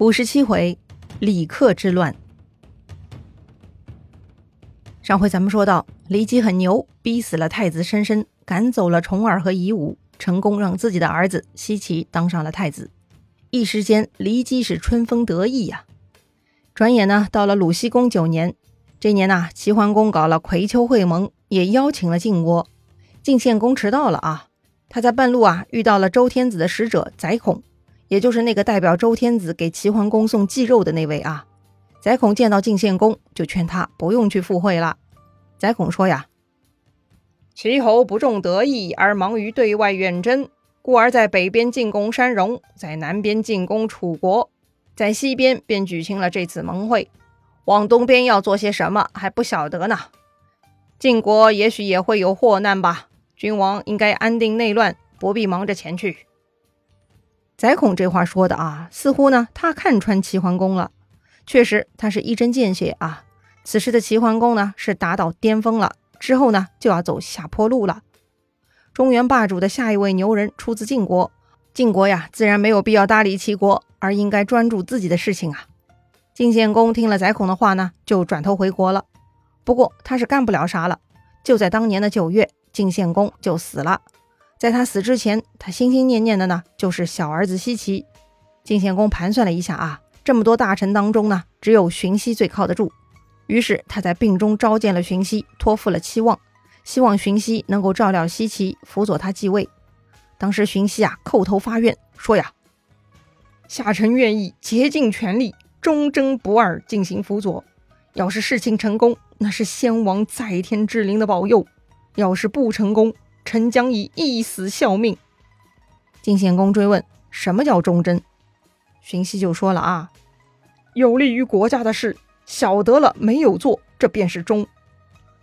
五十七回，李克之乱。上回咱们说到，骊姬很牛，逼死了太子申申，赶走了重耳和夷吾，成功让自己的儿子奚齐当上了太子。一时间，骊姬是春风得意呀。转眼呢，到了鲁僖公九年，这年呐，齐桓公搞了葵丘会盟，也邀请了晋国。晋献公迟到了啊，他在半路啊遇到了周天子的使者宰孔。也就是那个代表周天子给齐桓公送祭肉的那位啊，宰孔见到晋献公，就劝他不用去赴会了。宰孔说呀：“齐侯不重德义，而忙于对外远征，故而在北边进攻山戎，在南边进攻楚国，在西边便举行了这次盟会。往东边要做些什么还不晓得呢。晋国也许也会有祸难吧，君王应该安定内乱，不必忙着前去。”宰孔这话说的啊，似乎呢他看穿齐桓公了。确实，他是一针见血啊。此时的齐桓公呢是达到巅峰了，之后呢就要走下坡路了。中原霸主的下一位牛人出自晋国，晋国呀自然没有必要搭理齐国，而应该专注自己的事情啊。晋献公听了宰孔的话呢，就转头回国了。不过他是干不了啥了。就在当年的九月，晋献公就死了。在他死之前，他心心念念的呢，就是小儿子奚齐。晋献公盘算了一下啊，这么多大臣当中呢，只有荀息最靠得住。于是他在病中召见了荀息，托付了期望，希望荀息能够照料奚齐，辅佐他继位。当时荀息啊，叩头发愿说呀：“下臣愿意竭尽全力，忠贞不二，进行辅佐。要是事情成功，那是先王在天之灵的保佑；要是不成功，”臣将以一死效命。晋献公追问：“什么叫忠贞？”荀息就说了：“啊，有利于国家的事，晓得了没有做，这便是忠；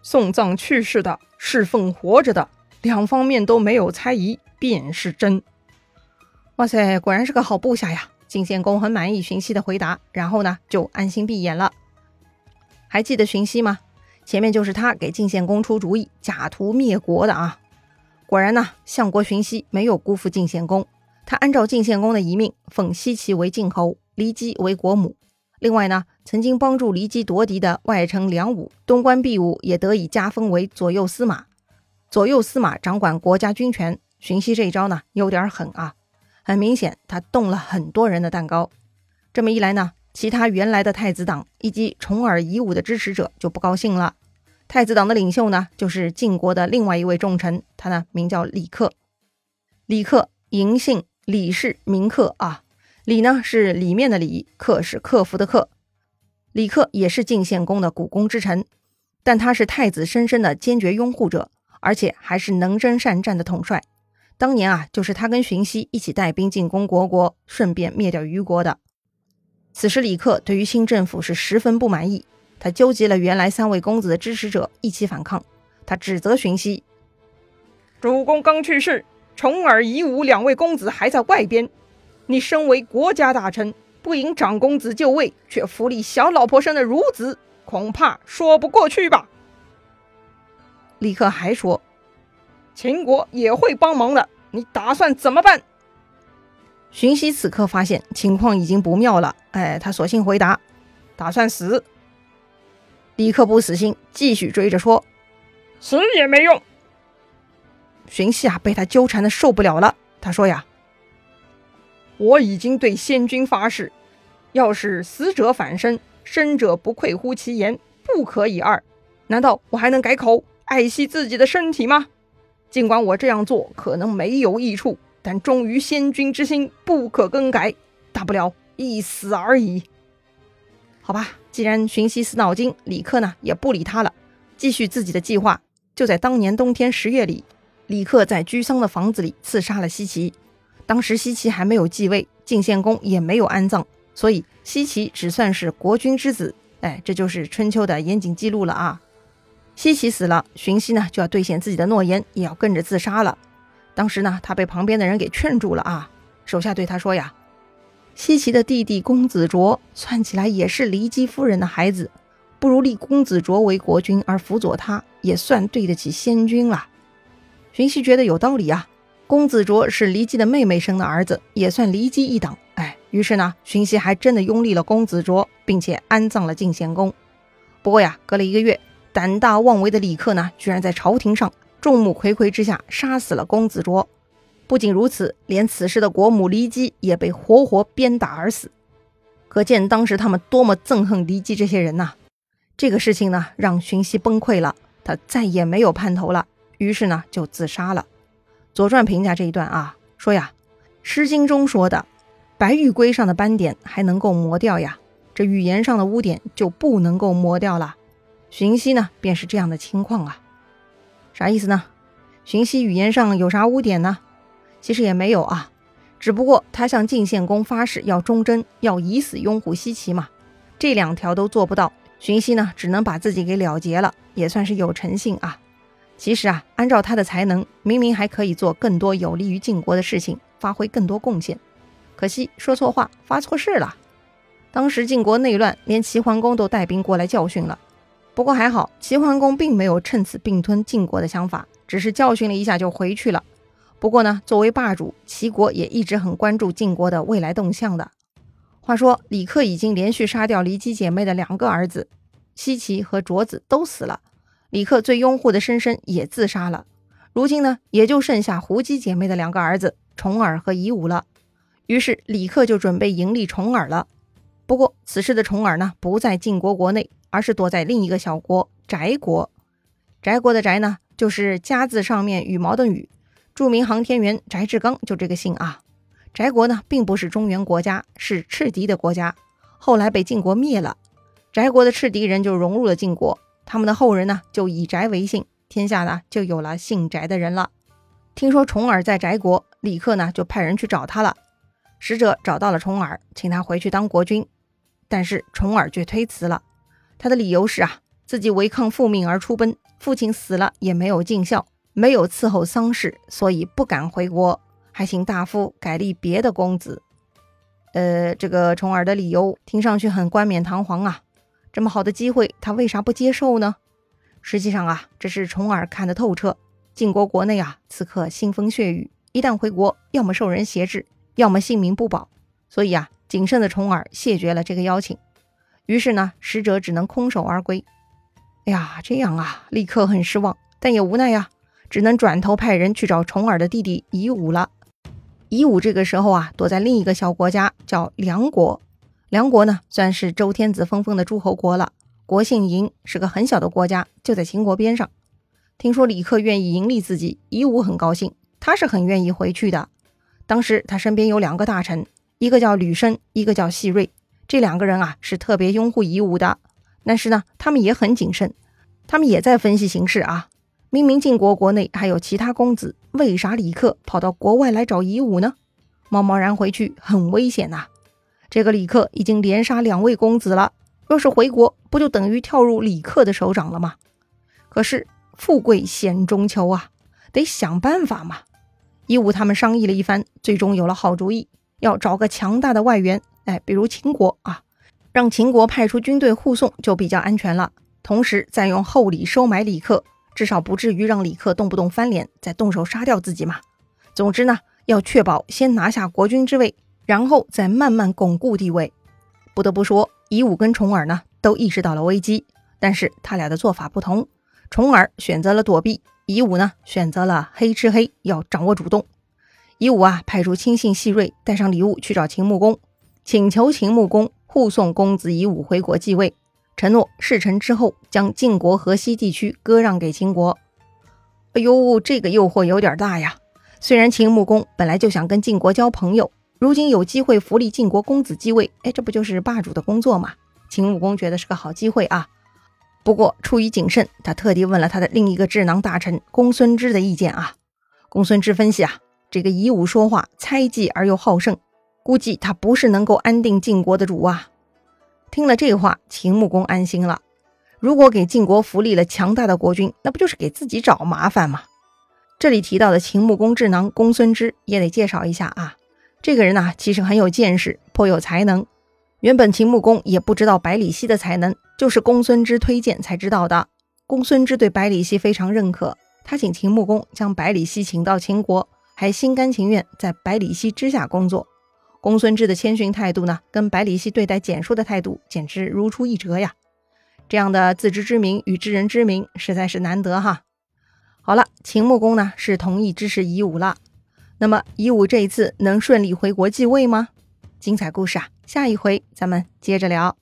送葬去世的，侍奉活着的，两方面都没有猜疑，便是真。”哇塞，果然是个好部下呀！晋献公很满意荀息的回答，然后呢，就安心闭眼了。还记得荀息吗？前面就是他给晋献公出主意，假途灭国的啊。果然呢，相国荀息没有辜负晋献公，他按照晋献公的遗命，封奚齐为晋侯，骊姬为国母。另外呢，曾经帮助骊姬夺嫡的外丞梁武、东关毕武也得以加封为左右司马。左右司马掌管国家军权，荀息这一招呢有点狠啊，很明显他动了很多人的蛋糕。这么一来呢，其他原来的太子党以及重耳夷吾的支持者就不高兴了。太子党的领袖呢，就是晋国的另外一位重臣，他呢名叫李克。李克，嬴姓，李氏，名克啊。李呢是里面的李，克是克服的克。李克也是晋献公的股肱之臣，但他是太子深深的坚决拥护者，而且还是能征善战的统帅。当年啊，就是他跟荀息一起带兵进攻虢国，顺便灭掉虞国的。此时，李克对于新政府是十分不满意。他纠集了原来三位公子的支持者一起反抗。他指责荀息：“主公刚去世，重耳、夷吾两位公子还在外边。你身为国家大臣，不迎长公子就位，却扶立小老婆生的孺子，恐怕说不过去吧？”李克还说：“秦国也会帮忙的，你打算怎么办？”荀息此刻发现情况已经不妙了，哎，他索性回答：“打算死。”李克不死心，继续追着说：“死也没用。”荀息啊，被他纠缠的受不了了。他说：“呀，我已经对先君发誓，要是死者反生，生者不愧乎其言，不可以二。难道我还能改口，爱惜自己的身体吗？尽管我这样做可能没有益处，但忠于先君之心不可更改，大不了一死而已。”好吧，既然荀息死脑筋，李克呢也不理他了，继续自己的计划。就在当年冬天十月里，李克在居桑的房子里刺杀了奚齐。当时奚齐还没有继位，晋献公也没有安葬，所以奚齐只算是国君之子。哎，这就是春秋的严谨记录了啊。奚齐死了，荀息呢就要兑现自己的诺言，也要跟着自杀了。当时呢，他被旁边的人给劝住了啊，手下对他说呀。西岐的弟弟公子卓，算起来也是骊姬夫人的孩子，不如立公子卓为国君而辅佐他，也算对得起先君了。荀息觉得有道理啊，公子卓是骊姬的妹妹生的儿子，也算骊姬一党。哎，于是呢，荀息还真的拥立了公子卓，并且安葬了晋献公。不过呀，隔了一个月，胆大妄为的李克呢，居然在朝廷上众目睽睽之下杀死了公子卓。不仅如此，连此时的国母骊姬也被活活鞭打而死。可见当时他们多么憎恨骊姬这些人呐！这个事情呢，让荀息崩溃了，他再也没有盼头了，于是呢，就自杀了。《左传》评价这一段啊，说呀，《诗经》中说的“白玉圭上的斑点还能够磨掉呀”，这语言上的污点就不能够磨掉了。荀息呢，便是这样的情况啊。啥意思呢？荀息语言上有啥污点呢？其实也没有啊，只不过他向晋献公发誓要忠贞，要以死拥护西岐嘛，这两条都做不到，荀息呢只能把自己给了结了，也算是有诚信啊。其实啊，按照他的才能，明明还可以做更多有利于晋国的事情，发挥更多贡献，可惜说错话，发错誓了。当时晋国内乱，连齐桓公都带兵过来教训了。不过还好，齐桓公并没有趁此并吞晋国的想法，只是教训了一下就回去了。不过呢，作为霸主，齐国也一直很关注晋国的未来动向的。话说，李克已经连续杀掉骊姬姐妹的两个儿子，奚齐和卓子都死了，李克最拥护的申申也自杀了。如今呢，也就剩下胡姬姐妹的两个儿子重耳和夷吾了。于是李克就准备迎立重耳了。不过此时的重耳呢，不在晋国国内，而是躲在另一个小国翟国。翟国的翟呢，就是家字上面羽毛的羽。著名航天员翟志刚就这个姓啊。翟国呢，并不是中原国家，是赤狄的国家，后来被晋国灭了。翟国的赤狄人就融入了晋国，他们的后人呢，就以翟为姓，天下呢就有了姓翟的人了。听说重耳在翟国，李克呢就派人去找他了。使者找到了重耳，请他回去当国君，但是重耳却推辞了。他的理由是啊，自己违抗父命而出奔，父亲死了也没有尽孝。没有伺候丧事，所以不敢回国，还请大夫改立别的公子。呃，这个重耳的理由听上去很冠冕堂皇啊，这么好的机会，他为啥不接受呢？实际上啊，这是重耳看得透彻。晋国国内啊，此刻腥风血雨，一旦回国，要么受人挟制，要么性命不保。所以啊，谨慎的重耳谢绝了这个邀请。于是呢，使者只能空手而归。哎呀，这样啊，立刻很失望，但也无奈呀。只能转头派人去找重耳的弟弟夷吾了。夷吾这个时候啊，躲在另一个小国家，叫梁国。梁国呢，算是周天子封封的诸侯国了。国姓嬴，是个很小的国家，就在秦国边上。听说李克愿意迎立自己，夷吾很高兴，他是很愿意回去的。当时他身边有两个大臣，一个叫吕申，一个叫细瑞。这两个人啊，是特别拥护夷吾的。但是呢，他们也很谨慎，他们也在分析形势啊。明明晋国国内还有其他公子，为啥李克跑到国外来找夷吾呢？贸贸然回去很危险呐！这个李克已经连杀两位公子了，若是回国，不就等于跳入李克的手掌了吗？可是富贵险中求啊，得想办法嘛！夷吾他们商议了一番，最终有了好主意，要找个强大的外援，哎，比如秦国啊，让秦国派出军队护送就比较安全了，同时再用厚礼收买李克。至少不至于让李克动不动翻脸，再动手杀掉自己嘛。总之呢，要确保先拿下国君之位，然后再慢慢巩固地位。不得不说，夷吾跟重耳呢都意识到了危机，但是他俩的做法不同。重耳选择了躲避，夷吾呢选择了黑吃黑，要掌握主动。夷吾啊，派出亲信细瑞带上礼物去找秦穆公，请求秦穆公护送公子夷吾回国继位。承诺事成之后，将晋国河西地区割让给秦国。哎呦，这个诱惑有点大呀！虽然秦穆公本来就想跟晋国交朋友，如今有机会扶立晋国公子继位，哎，这不就是霸主的工作吗？秦穆公觉得是个好机会啊。不过出于谨慎，他特地问了他的另一个智囊大臣公孙支的意见啊。公孙支分析啊，这个夷吾说话猜忌而又好胜，估计他不是能够安定晋国的主啊。听了这话，秦穆公安心了。如果给晋国扶立了强大的国君，那不就是给自己找麻烦吗？这里提到的秦穆公智囊公孙支也得介绍一下啊。这个人呢，其实很有见识，颇有才能。原本秦穆公也不知道百里奚的才能，就是公孙支推荐才知道的。公孙支对百里奚非常认可，他请秦穆公将百里奚请到秦国，还心甘情愿在百里奚之下工作。公孙至的谦逊态度呢，跟百里奚对待简叔的态度简直如出一辙呀！这样的自知之明与知人之明，实在是难得哈。好了，秦穆公呢是同意支持夷吾了。那么夷吾这一次能顺利回国继位吗？精彩故事啊，下一回咱们接着聊。